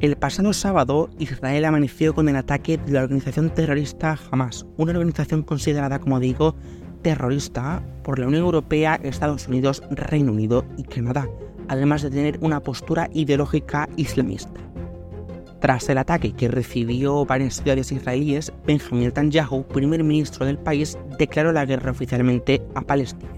El pasado sábado, Israel amaneció con el ataque de la organización terrorista Hamas, una organización considerada, como digo, terrorista por la Unión Europea, Estados Unidos, Reino Unido y Canadá, además de tener una postura ideológica islamista. Tras el ataque que recibió varias ciudades israelíes, Benjamin Netanyahu, primer ministro del país, declaró la guerra oficialmente a Palestina.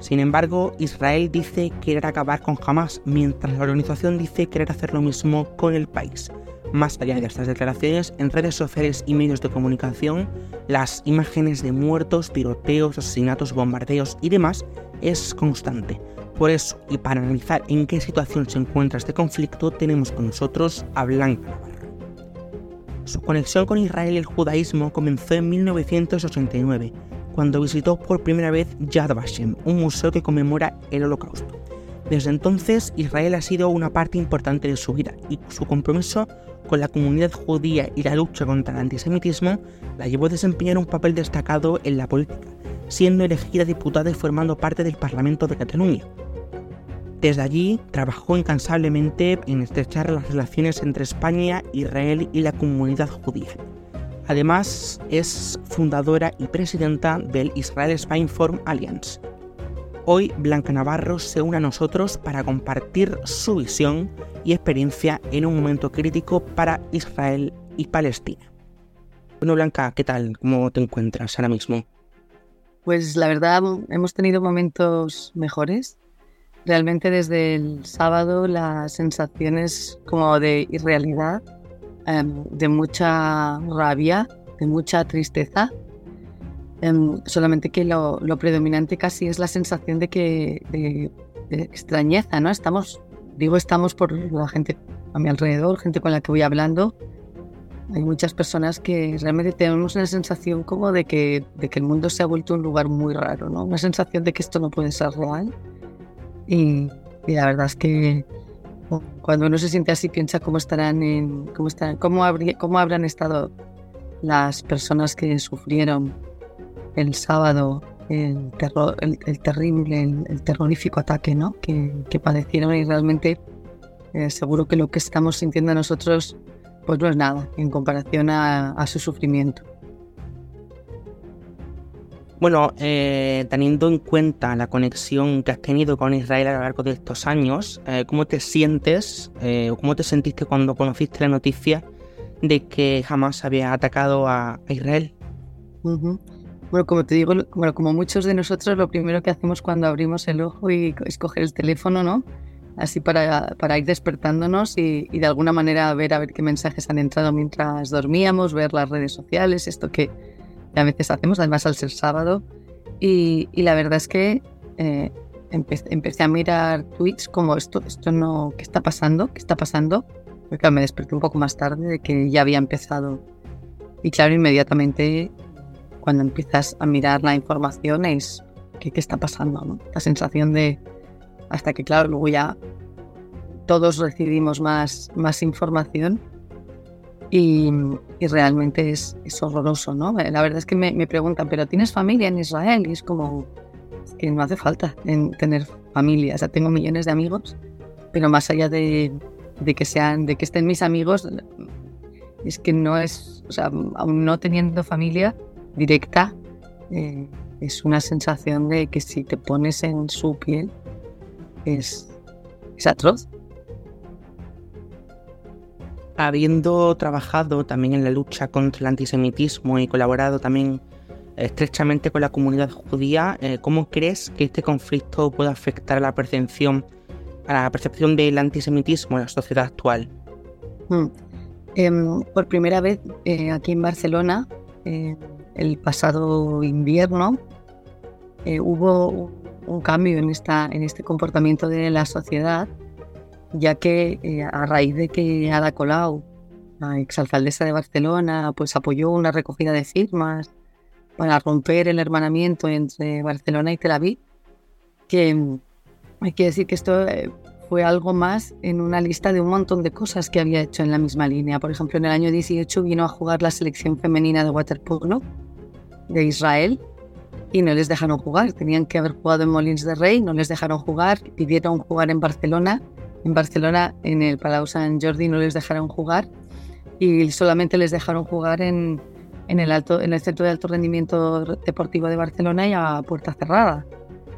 Sin embargo, Israel dice querer acabar con Hamas, mientras la organización dice querer hacer lo mismo con el país. Más allá de estas declaraciones, en redes sociales y medios de comunicación, las imágenes de muertos, tiroteos, asesinatos, bombardeos y demás es constante. Por eso, y para analizar en qué situación se encuentra este conflicto, tenemos con nosotros a Blanca. Su conexión con Israel y el judaísmo comenzó en 1989, cuando visitó por primera vez Yad Vashem, un museo que conmemora el Holocausto. Desde entonces, Israel ha sido una parte importante de su vida y su compromiso con la comunidad judía y la lucha contra el antisemitismo la llevó a desempeñar un papel destacado en la política, siendo elegida diputada y formando parte del Parlamento de Cataluña. Desde allí trabajó incansablemente en estrechar las relaciones entre España, Israel y la comunidad judía. Además, es fundadora y presidenta del Israel Spain Forum Alliance. Hoy Blanca Navarro se une a nosotros para compartir su visión y experiencia en un momento crítico para Israel y Palestina. Bueno, Blanca, ¿qué tal? ¿Cómo te encuentras ahora mismo? Pues la verdad, hemos tenido momentos mejores. Realmente desde el sábado las sensaciones como de irrealidad, em, de mucha rabia, de mucha tristeza. Em, solamente que lo, predominante casi es la sensación de que de, extrañeza, ¿no? Estamos digo estamos por la gente a mi alrededor, gente con la que voy hablando. Hay muchas personas que realmente tenemos una sensación como de que, de que el mundo se ha vuelto un lugar muy raro, ¿no? Una sensación de que esto no puede ser real. Y, la verdad es que cuando uno se siente así piensa cómo estarán en, cómo estarán, cómo, habría, cómo habrán estado las personas que sufrieron el sábado el, terror, el, terrible, el, terrorífico ataque ¿no? que, padecieron y realmente eh, seguro que lo que estamos sintiendo nosotros pues no es nada en comparación a, su sufrimiento. Bueno, eh, teniendo en cuenta la conexión que has tenido con Israel a lo largo de estos años, eh, ¿cómo te sientes o cómo te sentiste cuando conociste la noticia de que jamás había atacado a, Israel? Bueno, como te digo, bueno, como muchos de nosotros, lo primero que hacemos cuando abrimos el ojo y es coger el teléfono, ¿no? Así para, para ir despertándonos y, de alguna manera ver a ver qué mensajes han entrado mientras dormíamos, ver las redes sociales, esto que a veces hacemos, además al ser sábado. Y, y la verdad es que eh, empecé, a mirar tweets como esto, esto no, ¿qué está pasando? ¿Qué está pasando? Porque me desperté un poco más tarde de que ya había empezado. Y claro, inmediatamente cuando empiezas a mirar la información es qué, qué está pasando, ¿no? La sensación de, hasta que claro, luego ya todos recibimos más, más información y, realmente es, horroroso, ¿no? La verdad es que me, preguntan, ¿pero tienes familia en Israel? Y es como, que no hace falta en tener familia, o sea, tengo millones de amigos, pero más allá de, de que sean, de que estén mis amigos, es que no es, o sea, aún no teniendo familia, directa, eh, es una sensación de que si te pones en su piel es, es atroz. Habiendo trabajado también en la lucha contra el antisemitismo y colaborado también estrechamente con la comunidad judía, eh, ¿cómo crees que este conflicto puede afectar a la percepción, a la percepción del antisemitismo en la sociedad actual? Hmm. Em, por primera vez eh, aquí en Barcelona, el pasado invierno eh, hubo un cambio en, esta, en este comportamiento de la sociedad, ya que eh, a raíz de que Ada Colau, la exalcaldesa de Barcelona, pues apoyó una recogida de firmas para romper el hermanamiento entre Barcelona y Tel Aviv, que hay que decir que esto eh, fue algo más en una lista de un montón de cosas que había hecho en la misma línea. Por ejemplo, en el año 18 vino a jugar la selección femenina de waterpolo de Israel y no les dejaron jugar. Tenían que haber jugado en Molins de Rey, no les dejaron jugar, pidieron jugar en Barcelona. En Barcelona, en el Palau Sant Jordi, no les dejaron jugar y solamente les dejaron jugar en, en, el, alto, en el Centro de Alto Rendimiento Deportivo de Barcelona y a puerta cerrada.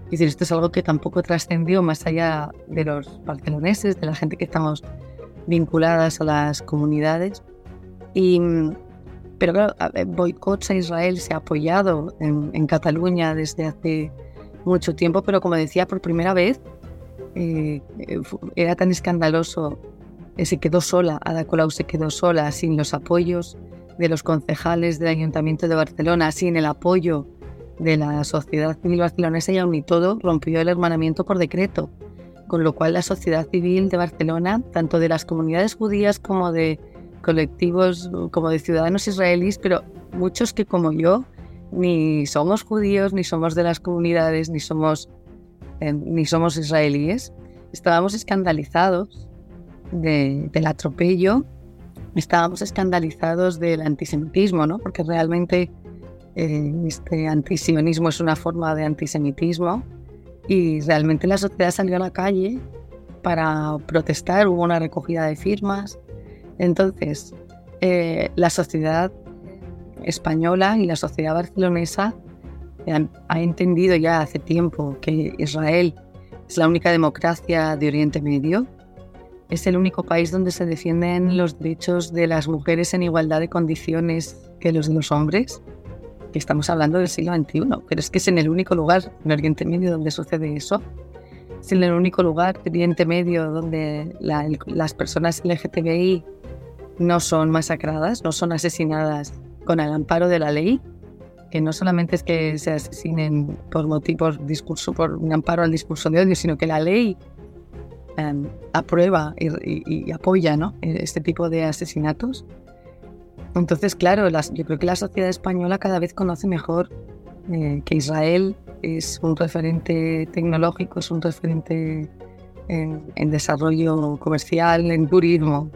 Es decir, esto es algo que tampoco trascendió más allá de los barceloneses, de la gente que estamos vinculadas a las comunidades. Y, pero claro, boicots a Israel se ha apoyado en, Cataluña desde hace mucho tiempo, pero como decía, por primera vez eh, era tan escandaloso, eh, se quedó sola, Ada Colau se quedó sola, sin los apoyos de los concejales del Ayuntamiento de Barcelona, sin el apoyo de la sociedad civil barcelonesa y aún y todo rompió el hermanamiento por decreto, con lo cual la sociedad civil de Barcelona, tanto de las comunidades judías como de colectivos, como de ciudadanos israelíes, pero muchos que como yo ni somos judíos, ni somos de las comunidades, ni somos, ni somos israelíes, estábamos escandalizados del atropello, estábamos escandalizados del antisemitismo, ¿no? porque realmente eh, este antisionismo es una forma de antisemitismo y realmente la sociedad salió a la calle para protestar, hubo una recogida de firmas. Entonces, eh, la sociedad española y la sociedad barcelonesa ha entendido ya hace tiempo que Israel es la única democracia de Oriente Medio, es el único país donde se defienden los derechos de las mujeres en igualdad de condiciones que los de los hombres. Que estamos hablando del siglo XXI, pero es que es en el único lugar en Oriente Medio donde sucede eso. Es en el único lugar en Oriente Medio donde las personas LGTBI no son masacradas, no son asesinadas con el amparo de la ley, que no solamente es que se asesinen por motivos, discurso, por un amparo al discurso de odio, sino que la ley em, aprueba y, apoya ¿no? este tipo de asesinatos. Entonces, claro, yo creo que la sociedad española cada vez conoce mejor eh, que Israel es un referente tecnológico, es un referente en, desarrollo comercial, en turismo.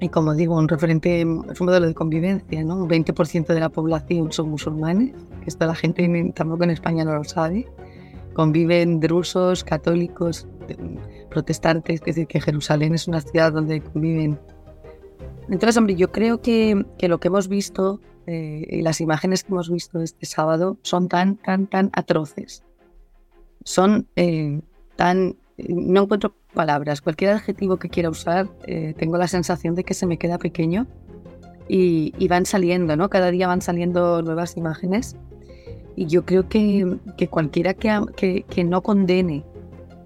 Y como digo, un referente, es un modelo de convivencia, ¿no? Un 20% de la población son musulmanes, que esto la gente tampoco en España no lo sabe. Conviven drusos, católicos, protestantes, es decir, que Jerusalén es una ciudad donde conviven entonces, hombre, yo creo que, lo que hemos visto eh, y las imágenes que hemos visto este sábado son tan, tan, tan atroces. Son eh, tan... No encuentro palabras. Cualquier adjetivo que quiera usar, eh, tengo la sensación de que se me queda pequeño y, van saliendo, ¿no? Cada día van saliendo nuevas imágenes. Y yo creo que, cualquiera que, que no condene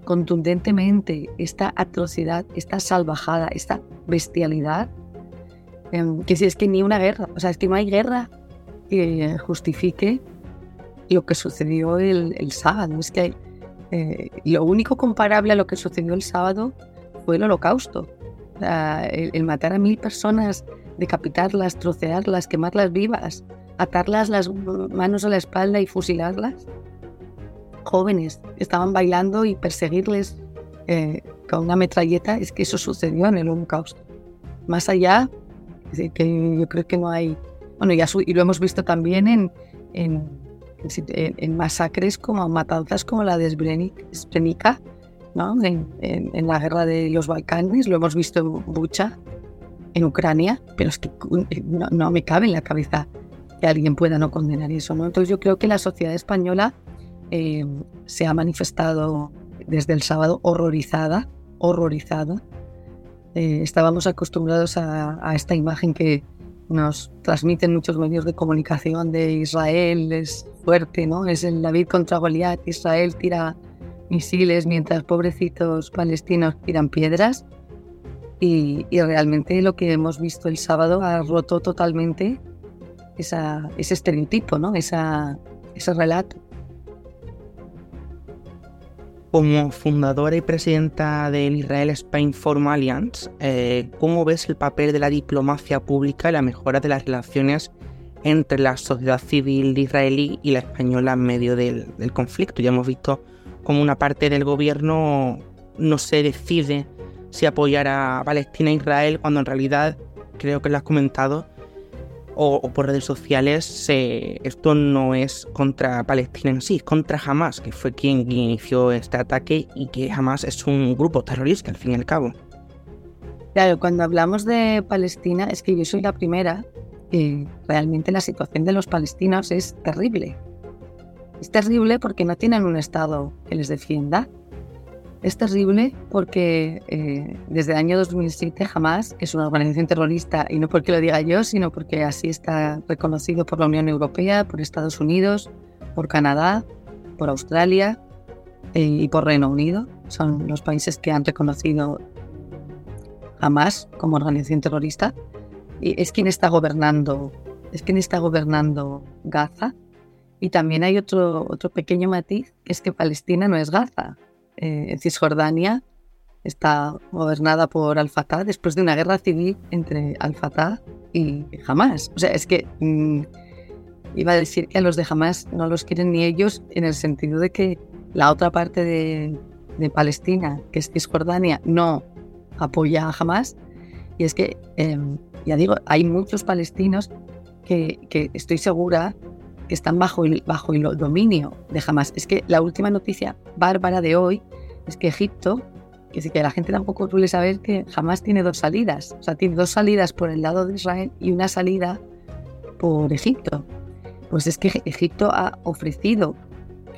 contundentemente esta atrocidad, esta salvajada, esta bestialidad, Em, que si es que ni una guerra, o sea, es que no hay guerra que justifique lo que sucedió el, sábado. Es que eh, lo único comparable a lo que sucedió el sábado fue el holocausto. el, matar a mil personas, decapitarlas, trocearlas, quemarlas vivas, atarlas las manos a la espalda y fusilarlas. Jóvenes estaban bailando y perseguirles eh, con una metralleta, es que eso sucedió en el holocausto. Más allá que yo creo que no hay... Bueno, ya y lo hemos visto también en, en, masacres como matanzas como la de Srebrenica, ¿no? En, la guerra de los Balcanes, lo hemos visto en Bucha, en Ucrania, pero es que no, no, me cabe en la cabeza que alguien pueda no condenar eso. Entonces yo creo que la sociedad española eh, se ha manifestado desde el sábado horrorizada, horrorizada eh, estábamos acostumbrados a, esta imagen que nos transmiten muchos medios de comunicación de Israel es fuerte, ¿no? Es el David contra Goliat, Israel tira misiles mientras pobrecitos palestinos tiran piedras. Y, realmente lo que hemos visto el sábado ha roto totalmente ese estereotipo, ¿no? ese relato. Como fundadora y presidenta del Israel Spain Forum Alliance, eh, ¿cómo ves el papel de la diplomacia pública y la mejora de las relaciones entre la sociedad civil israelí y la española en medio del, conflicto? Ya hemos visto cómo una parte del gobierno no se decide si apoyar a Palestina e Israel cuando en realidad, creo que lo has comentado, o, por redes sociales, esto no es contra Palestina en sí, es contra Hamas, que fue quien, inició este ataque y que Hamas es un grupo terrorista al fin y al cabo. Claro, cuando hablamos de Palestina, es que yo soy la primera que realmente la situación de los palestinos es terrible. Es terrible porque no tienen un Estado que les defienda, es terrible porque eh, desde el año 2007 jamás es una organización terrorista, y no porque lo diga yo, sino porque así está reconocido por la Unión Europea, por Estados Unidos, por Canadá, por Australia eh, y por Reino Unido. Son los países que han reconocido Hamas como organización terrorista. Y es quien está gobernando, es quien está gobernando Gaza. Y también hay otro, otro pequeño matiz, es que Palestina no es Gaza eh, Cisjordania está gobernada por Al-Fatah después de una guerra civil entre Al-Fatah y Hamas. O sea, es que mm, iba a decir que a los de Hamas no los quieren ni ellos en el sentido de que la otra parte de, Palestina, que es Cisjordania, no apoya a Hamas. Y es que, em, ya digo, hay muchos palestinos que, que estoy segura que están bajo el, bajo el dominio de Hamas. Es que la última noticia bárbara de hoy es que Egipto, que, que la gente tampoco suele saber que Hamas tiene dos salidas. O sea, tiene dos salidas por el lado de Israel y una salida por Egipto. Pues es que Egipto ha ofrecido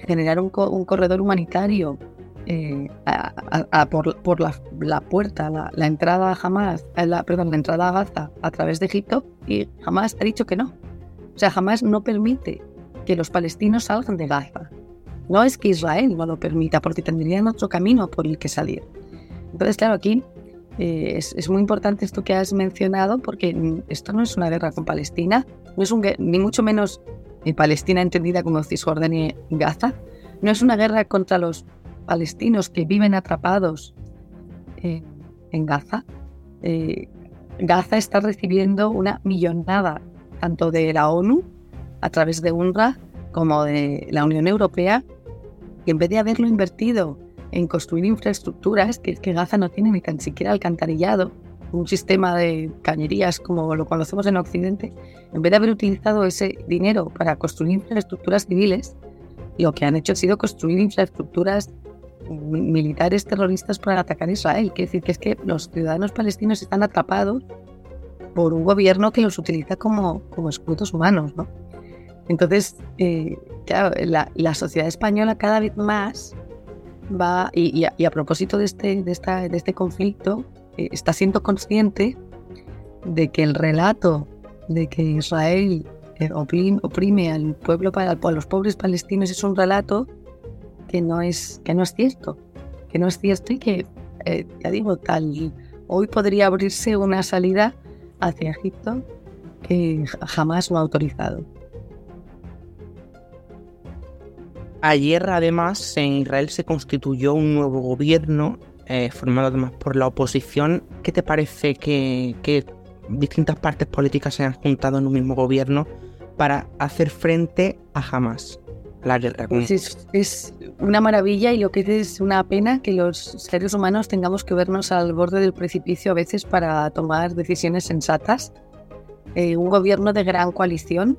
generar un, corredor humanitario eh, por, la, puerta, la, entrada a Hamas, eh, la, perdón, la entrada a Gaza a través de Egipto y Hamas ha dicho que no. O sea, jamás no permite que los palestinos salgan de Gaza. No es que Israel no lo permita, porque tendrían otro camino por el que salir. Entonces, claro, aquí eh, es, muy importante esto que has mencionado, porque esto no es una guerra con Palestina, no es un, ni mucho menos eh, Palestina entendida como Cisjordania y Gaza, no es una guerra contra los palestinos que viven atrapados en Gaza. Eh, Gaza está recibiendo una millonada tanto de la ONU a través de UNRWA como de la Unión Europea, que en vez de haberlo invertido en construir infraestructuras, que, que Gaza no tiene ni tan siquiera alcantarillado, un sistema de cañerías como lo conocemos en Occidente, en vez de haber utilizado ese dinero para construir infraestructuras civiles, lo que han hecho ha sido construir infraestructuras militares terroristas para atacar a Israel. Quiere decir que es que los ciudadanos palestinos están atrapados por un gobierno que los utiliza como, como escudos humanos, ¿no? Entonces, eh, la, sociedad española cada vez más va, y, a, propósito de este, de, esta, de este conflicto, eh, está siendo consciente de que el relato de que Israel eh, oprime, al pueblo, a los pobres palestinos es un relato que no es, que no es cierto, que no es cierto y que, ya digo, tal, hoy podría abrirse una salida hacia Egipto que jamás lo ha autorizado. Ayer, además, en Israel se constituyó un nuevo gobierno eh, formado además por la oposición. ¿Qué te parece que, distintas partes políticas se han juntado en un mismo gobierno para hacer frente a Hamas? La. Pues es, es, una maravilla y lo que es una pena que los seres humanos tengamos que vernos al borde del precipicio a veces para tomar decisiones sensatas. Eh, un gobierno de gran coalición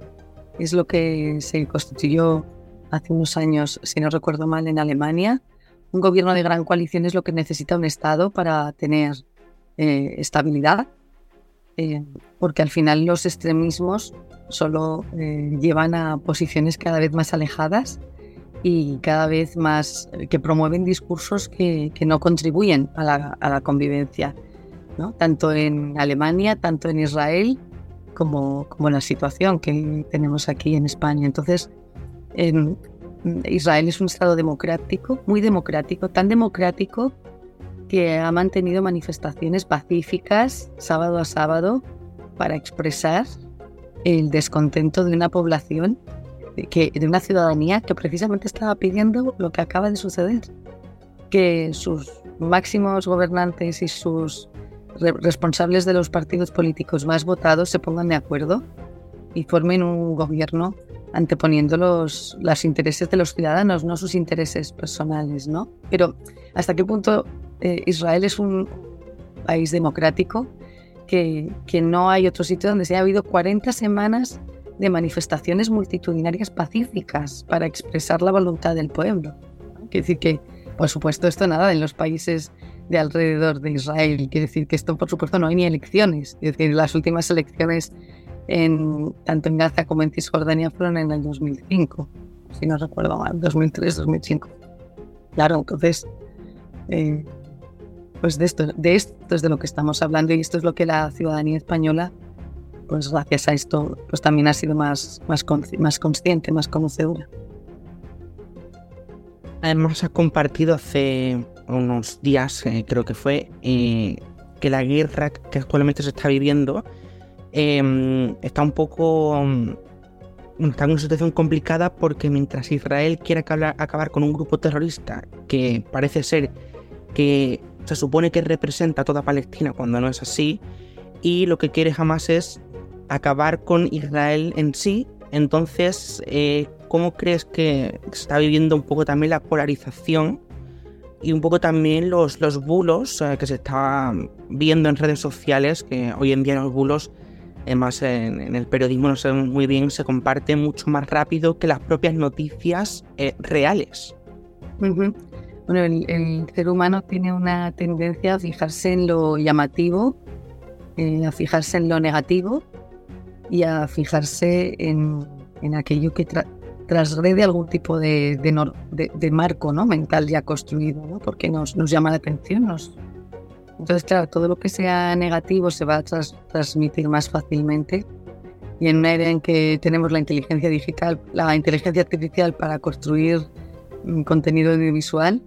es lo que se constituyó hace unos años, si no recuerdo mal, en Alemania. Un gobierno de gran coalición es lo que necesita un Estado para tener eh, estabilidad, eh, porque al final los extremismos solo llevan a posiciones cada vez más alejadas y cada vez más eh, que promueven discursos que, que no contribuyen a la, a la convivencia, ¿no? tanto en Alemania, tanto en Israel, como, como la situación que tenemos aquí en España. Entonces, en, Israel es un Estado democrático, muy democrático, tan democrático que ha mantenido manifestaciones pacíficas sábado a sábado para expresar el descontento de una población de una ciudadanía que precisamente estaba pidiendo lo que acaba de suceder, que sus máximos gobernantes y sus responsables de los partidos políticos más votados se pongan de acuerdo y formen un gobierno anteponiendo los, los intereses de los ciudadanos, no sus intereses personales, ¿no? Pero ¿hasta qué punto eh, Israel es un país democrático? que, que no hay otro sitio donde se haya habido 40 semanas de manifestaciones multitudinarias pacíficas para expresar la voluntad del pueblo. Quiere decir que, por supuesto, esto nada en los países de alrededor de Israel. Quiere decir que esto, por supuesto, no hay ni elecciones. Es decir, las últimas elecciones en, tanto en Gaza como en Cisjordania fueron en el 2005, si no recuerdo mal, 2003, 2005. Claro, entonces, eh, pues de esto, de esto es de lo que estamos hablando y esto es lo que la ciudadanía española pues gracias a esto pues también ha sido más, más, más consciente, más conocedora. Además ha compartido hace unos días, eh, creo que fue, eh, que la guerra que actualmente se está viviendo em, está un poco... está en una situación complicada porque mientras Israel quiere acabar, acabar con un grupo terrorista que parece ser que se supone que representa a toda Palestina cuando no es así, y lo que quiere jamás es acabar con Israel en sí. Entonces, eh, ¿cómo crees que se está viviendo un poco también la polarización y un poco también los, los bulos eh, que se está viendo en redes sociales? Que hoy en día los bulos, además en, el periodismo no sabemos muy bien, se comparten mucho más rápido que las propias noticias eh, reales. Bueno, el, ser humano tiene una tendencia a fijarse en lo llamativo, a fijarse en lo negativo y a fijarse en, en aquello que trasgrede algún tipo de, de, de, marco ¿no? mental ya construido, ¿no? porque nos, llama la atención. Nos... Entonces, claro, todo lo que sea negativo se va a transmitir más fácilmente. Y en una era en que tenemos la inteligencia digital, la inteligencia artificial para construir contenido audiovisual,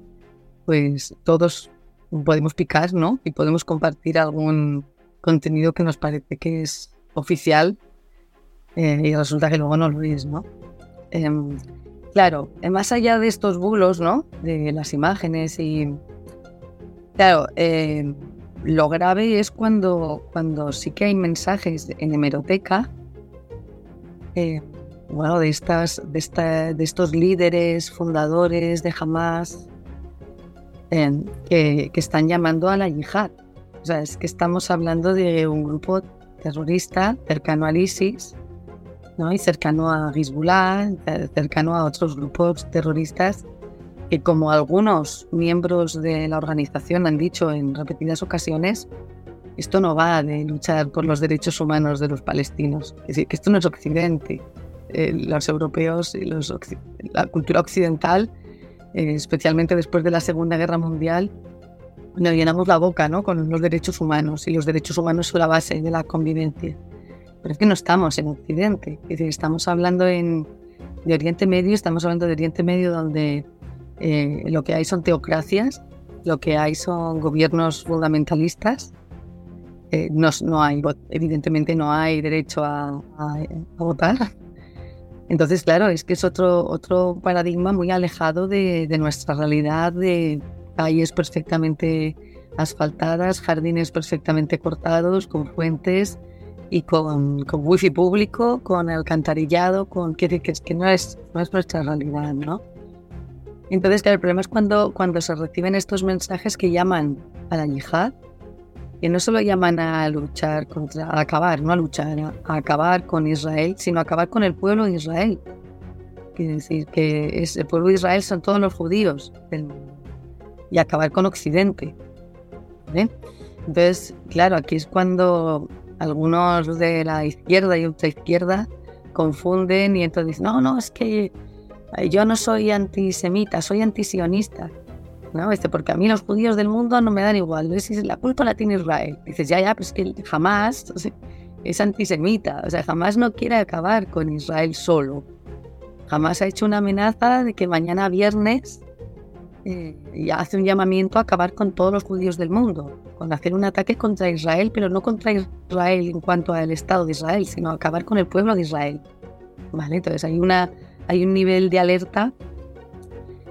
pues todos podemos picar, ¿no? Y podemos compartir algún contenido que nos parece que es oficial eh, y resulta que luego no lo es, ¿no? Em, claro, eh, más allá de estos bulos, ¿no? De las imágenes y... Claro, em, lo grave es cuando, cuando sí que hay mensajes en hemeroteca, eh, bueno, de, estas, de, esta, de estos líderes fundadores de Hamas que, que están llamando a la yihad. O sea, es que estamos hablando de un grupo terrorista cercano al ISIS ¿no? y cercano a Hezbollah, cercano a otros grupos terroristas que como algunos miembros de la organización han dicho en repetidas ocasiones, esto no va de luchar por los derechos humanos de los palestinos. Es decir, que esto no es Occidente. Eh, los europeos y los, la cultura occidental, eh, especialmente después de la Segunda Guerra Mundial, nos llenamos la boca ¿no? con los derechos humanos y los derechos humanos son la base de la convivencia. Pero es que no estamos en Occidente, es decir, estamos hablando en, de Oriente Medio, estamos hablando de Oriente Medio donde eh, lo que hay son teocracias, lo que hay son gobiernos fundamentalistas, eh, no, no, hay, evidentemente no hay derecho a, votar. Entonces, claro, es que es otro, otro paradigma muy alejado de, nuestra realidad de calles perfectamente asfaltadas, jardines perfectamente cortados, con fuentes, y con, wifi público, con alcantarillado, con que, que, que no, es, no es nuestra realidad, ¿no? Entonces, claro, el problema es cuando, cuando se reciben estos mensajes que llaman a la yihad, que no solo llaman a luchar contra, a acabar, no a luchar, a, acabar con Israel, sino a acabar con el pueblo de Israel. Quiere decir que es, el pueblo de Israel son todos los judíos y acabar con Occidente. Entonces, claro, aquí es cuando algunos de la izquierda y ultraizquierda confunden y entonces dicen, no, no, es que eh, yo no soy antisemita, soy antisionista. ¿No? Este, porque a mí los judíos del mundo no me dan igual. La culpa la tiene Israel. Dices, ya, ya, pues que jamás es antisemita. O sea, jamás no quiere acabar con Israel solo. Jamás ha hecho una amenaza de que mañana viernes eh, y hace un llamamiento a acabar con todos los judíos del mundo, con hacer un ataque contra Israel, pero no contra Israel en cuanto al Estado de Israel, sino acabar con el pueblo de Israel. ¿Vale? Entonces hay, una, hay un nivel de alerta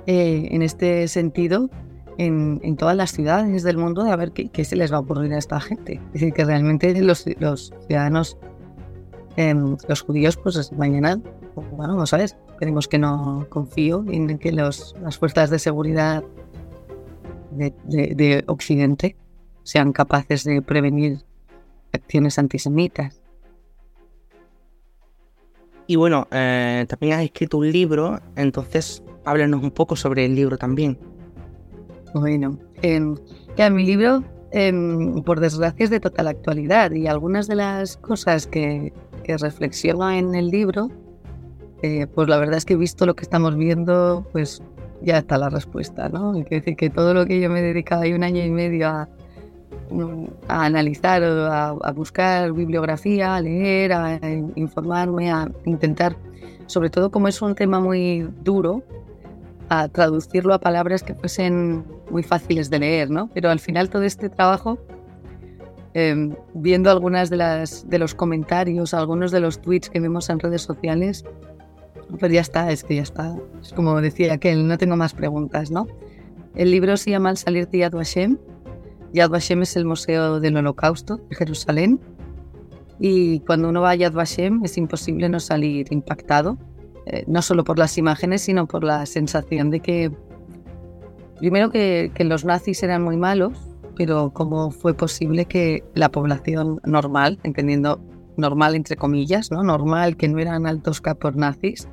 eh, en este sentido en, todas las ciudades del mundo de a ver qué, se les va a ocurrir a esta gente. Es decir, que realmente los, ciudadanos, eh, los judíos, pues mañana, bueno, no sabes, Esperemos que no confío en que los, las fuerzas de seguridad de, Occidente sean capaces de prevenir acciones antisemitas. Y bueno, eh, también has escrito un libro, entonces háblanos un poco sobre el libro también. Bueno, eh, ya mi libro, em, por desgracia, es de total actualidad y algunas de las cosas que, que reflexiona en el libro, eh, pues la verdad es que he visto lo que estamos viendo, pues ya está la respuesta, ¿no? Es decir, que todo lo que yo me he dedicado ahí un año y medio a, a analizar, a, a buscar bibliografía, a leer, a informarme, a intentar, sobre todo como es un tema muy duro, a traducirlo a palabras que fuesen muy fáciles de leer, ¿no? Pero al final todo este trabajo, eh, viendo algunas de, las, de los comentarios, algunos de los tweets que vemos en redes sociales, pues ya está, es que ya está. Es como decía que no tengo más preguntas, ¿no? El libro se llama Al salir de Yad Vashem. Yad Vashem es el Museo del Holocausto de Jerusalén. Y cuando uno va a Yad Vashem es imposible no salir impactado, eh, no solo por las imágenes, sino por la sensación de que, primero que, los nazis eran muy malos, pero cómo fue posible que la población normal, entendiendo normal entre comillas, ¿no? normal que no eran altos capos nazis,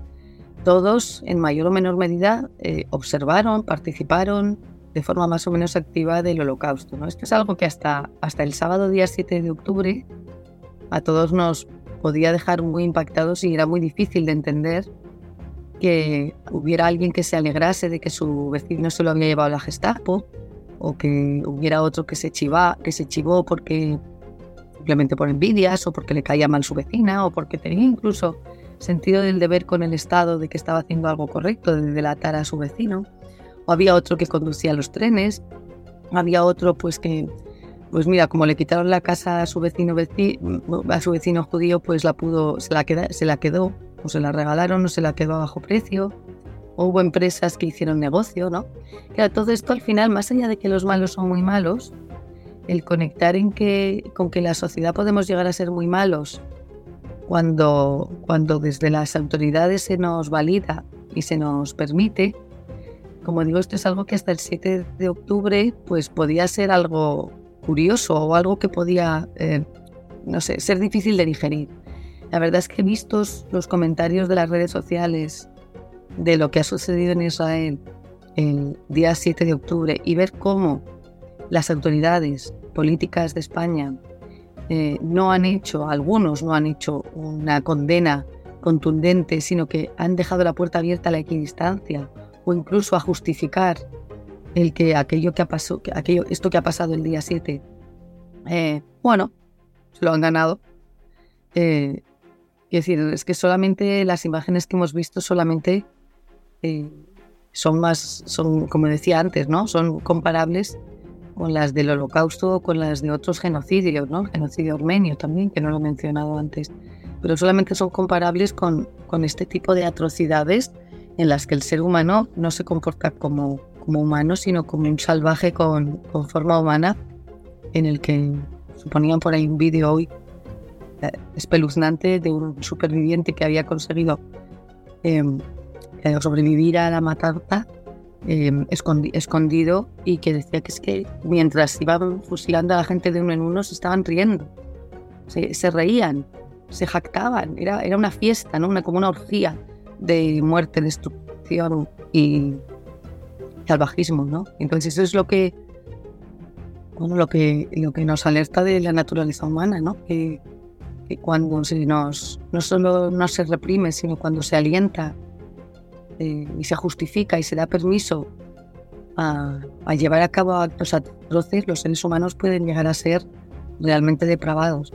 todos en mayor o menor medida eh, observaron, participaron de forma más o menos activa del holocausto. ¿no? Esto es algo que hasta, hasta el sábado día 7 de octubre a todos nos podía dejar muy impactados y era muy difícil de entender que hubiera alguien que se alegrase de que su vecino se lo había llevado a la Gestapo o que hubiera otro que se, chiva, que se chivó porque simplemente por envidias o porque le caía mal su vecina o porque tenía incluso sentido del deber con el Estado de que estaba haciendo algo correcto, de delatar a su vecino. O había otro que conducía los trenes, había otro pues que, pues mira, como le quitaron la casa a su vecino, a su vecino judío, pues la pudo, se la, queda, se la quedó, o se la regalaron o se la quedó a bajo precio. O hubo empresas que hicieron negocio, ¿no? Claro, todo esto al final, más allá de que los malos son muy malos, el conectar en que, con que la sociedad podemos llegar a ser muy malos cuando, cuando desde las autoridades se nos valida y se nos permite, como digo, esto es algo que hasta el 7 de octubre pues podía ser algo curioso o algo que podía, eh, no sé, ser difícil de digerir. La verdad es que vistos los comentarios de las redes sociales de lo que ha sucedido en Israel el día 7 de octubre y ver cómo las autoridades políticas de España eh, no han hecho, algunos no han hecho una condena contundente, sino que han dejado la puerta abierta a la equidistancia o incluso a justificar el que aquello que ha pasado, aquello, esto que ha pasado el día 7, eh, bueno, se lo han ganado. Eh, decir, es que solamente las imágenes que hemos visto solamente eh, son más, son, como decía antes, ¿no? Son comparables con las del holocausto o con las de otros genocidios, ¿no? El genocidio armenio también, que no lo he mencionado antes. Pero solamente son comparables con, con este tipo de atrocidades en las que el ser humano no se comporta como, como humano, sino como un salvaje con, con forma humana, en el que suponían por ahí un vídeo hoy espeluznante de un superviviente que había conseguido em, eh, sobrevivir a la matanza Em, escondido y que decía que es que mientras iban fusilando a la gente de uno en uno se estaban riendo, se, reían, se jactaban, era, era una fiesta, ¿no? una, como una orgía de muerte, destrucción y salvajismo. ¿no? Entonces eso es lo que, bueno, lo que, lo que nos alerta de la naturaleza humana, ¿no? que, que cuando se nos, no solo no se reprime, sino cuando se alienta eh, y se justifica y se da permiso a, llevar a cabo actos atroces, los seres humanos pueden llegar a ser realmente depravados.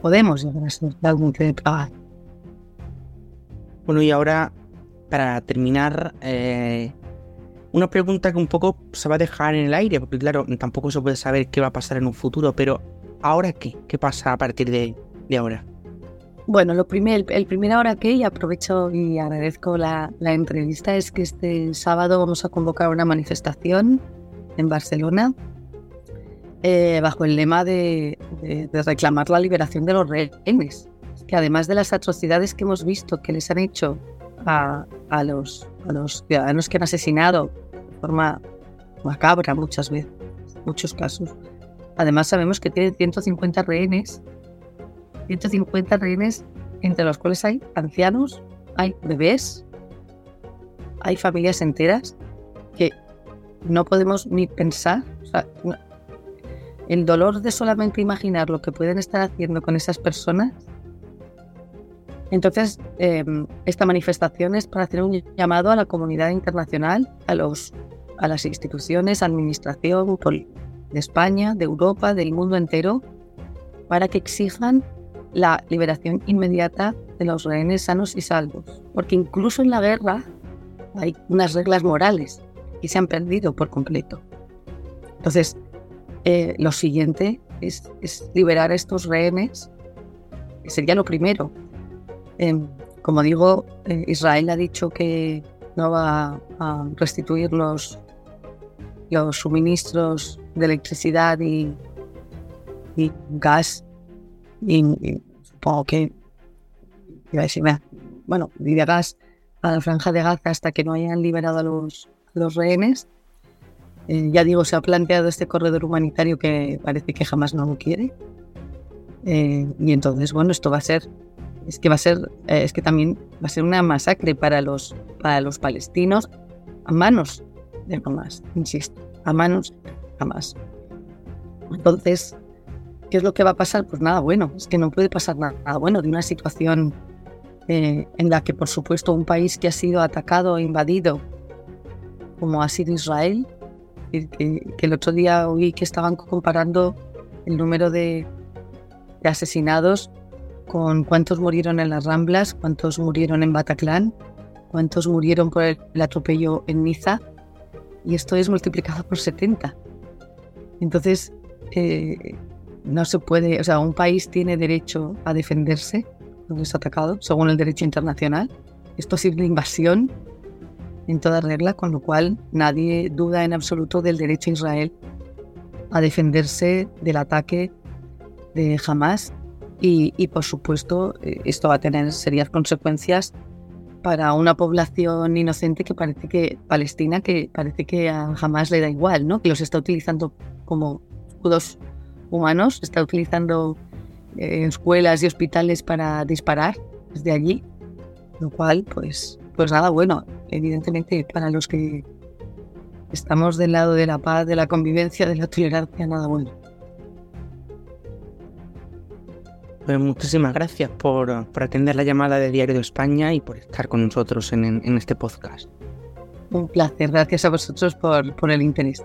Podemos llegar a ser realmente depravados. Bueno, y ahora, para terminar, eh, una pregunta que un poco se va a dejar en el aire, porque claro, tampoco se puede saber qué va a pasar en un futuro, pero ¿ahora qué? ¿Qué pasa a partir de ahora? Bueno, lo primer, el primer hora que y aprovecho y agradezco la, entrevista es que este sábado vamos a convocar una manifestación en Barcelona eh, bajo el lema de, reclamar la liberación de los rehenes, que además de las atrocidades que hemos visto que les han hecho a, los, a los ciudadanos que han asesinado de forma macabra muchas veces, muchos casos, además sabemos que tienen 150 rehenes, 150 rehenes entre los cuales hay ancianos, hay bebés, hay familias enteras que no podemos ni pensar. el dolor de solamente imaginar lo que pueden estar haciendo con esas personas. Entonces, em, esta manifestación es para hacer un llamado a la comunidad internacional, a, los, a las instituciones, administración de España, de Europa, del mundo entero, para que exijan la liberación inmediata de los rehenes sanos y salvos. Porque incluso en la guerra hay unas reglas morales que se han perdido por completo. Entonces, eh, lo siguiente es, liberar a estos rehenes, que sería lo primero. Em, como digo, eh, Israel ha dicho que no va a restituir los, los suministros de electricidad y, gas, y, supongo que, iba a decir, bueno, y gas a la franja de Gaza hasta que no hayan liberado a los, los rehenes. Eh, ya digo, se ha planteado este corredor humanitario que parece que jamás no lo quiere. Eh, y entonces, bueno, esto va a ser, es que va a ser, eh, es que también va a ser una masacre para los, para los palestinos a manos de Hamas, insisto, a manos Hamas. Entonces, ¿qué es lo que va a pasar? Pues nada bueno, es que no puede pasar nada bueno de una situación en la que, por supuesto, un país que ha sido atacado e invadido como ha sido Israel, que, el otro día oí que estaban comparando el número de, asesinados con cuántos murieron en las Ramblas, cuántos murieron en Bataclan, cuántos murieron por el, atropello en Niza, y esto es multiplicado por 70. Entonces, eh, no se puede, o sea, un país tiene derecho a defenderse cuando es atacado, según el derecho internacional. Esto es una invasión en toda regla, con lo cual nadie duda en absoluto del derecho a Israel a defenderse del ataque de Hamas y, por supuesto eh, esto va a tener serias consecuencias para una población inocente que parece que palestina que parece que a Hamas le da igual, ¿no? Que los está utilizando como escudos humanos, está utilizando eh, escuelas y hospitales para disparar desde allí, lo cual pues pues nada, bueno, evidentemente para los que estamos del lado de la paz, de la convivencia, de la tolerancia, nada bueno. Pues muchísimas gracias por, atender la llamada de Diario de España y por estar con nosotros en, en este podcast. Un placer, gracias a vosotros por, por el interés.